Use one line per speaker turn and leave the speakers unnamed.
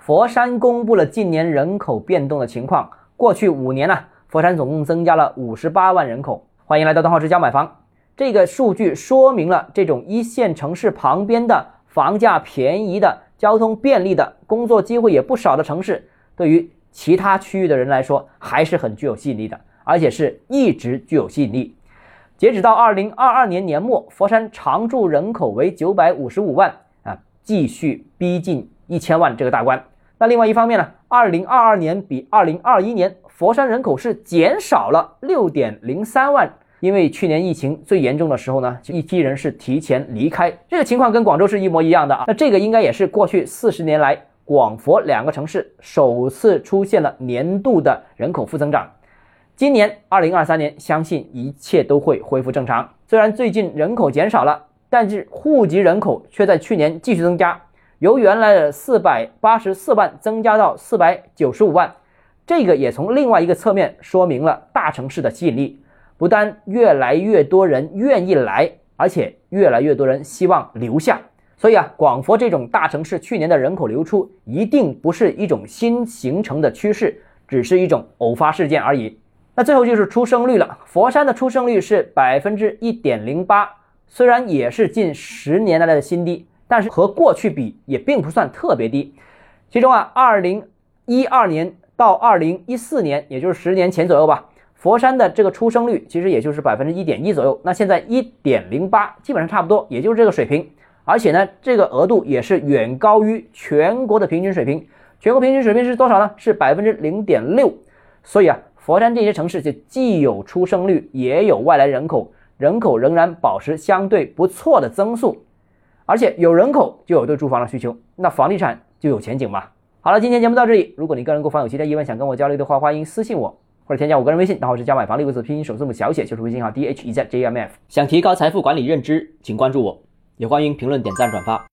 佛山公布了近年人口变动的情况。过去五年呢，佛山总共增加了五十八万人口。欢迎来到邓浩之家买房。这个数据说明了，这种一线城市旁边的房价便宜的、交通便利的、工作机会也不少的城市，对于其他区域的人来说还是很具有吸引力的，而且是一直具有吸引力。截止到二零二二年年末，佛山常住人口为九百五十五万啊，继续逼近一千万这个大关。那另外一方面呢，二零二二年比二零二一年，佛山人口是减少了六点零三万，因为去年疫情最严重的时候呢，就一批人是提前离开，这个情况跟广州是一模一样的啊。那这个应该也是过去四十年来广佛两个城市首次出现了年度的人口负增长。今年二零二三年，相信一切都会恢复正常。虽然最近人口减少了，但是户籍人口却在去年继续增加，由原来的四百八十四万增加到四百九十五万。这个也从另外一个侧面说明了大城市的吸引力，不但越来越多人愿意来，而且越来越多人希望留下。所以啊，广佛这种大城市去年的人口流出，一定不是一种新形成的趋势，只是一种偶发事件而已。那最后就是出生率了，佛山的出生率是百分之一点零八，虽然也是近十年来的新低，但是和过去比也并不算特别低。其中啊，二零一二年到二零一四年，也就是十年前左右吧，佛山的这个出生率其实也就是百分之一点一左右。那现在一点零八，基本上差不多，也就是这个水平。而且呢，这个额度也是远高于全国的平均水平。全国平均水平是多少呢？是百分之零点六。所以啊。佛山这些城市就既有出生率，也有外来人口，人口仍然保持相对不错的增速，而且有人口就有对住房的需求，那房地产就有前景嘛。好了，今天节目到这里，如果你个人购房有其他疑问，想跟我交流的话，欢迎私信我或者添加我个人微信，然后是加买房六个字拼音首字母小写就是微信号 d h e z j m f。想提高财富管理认知，请关注我，也欢迎评论点赞转发。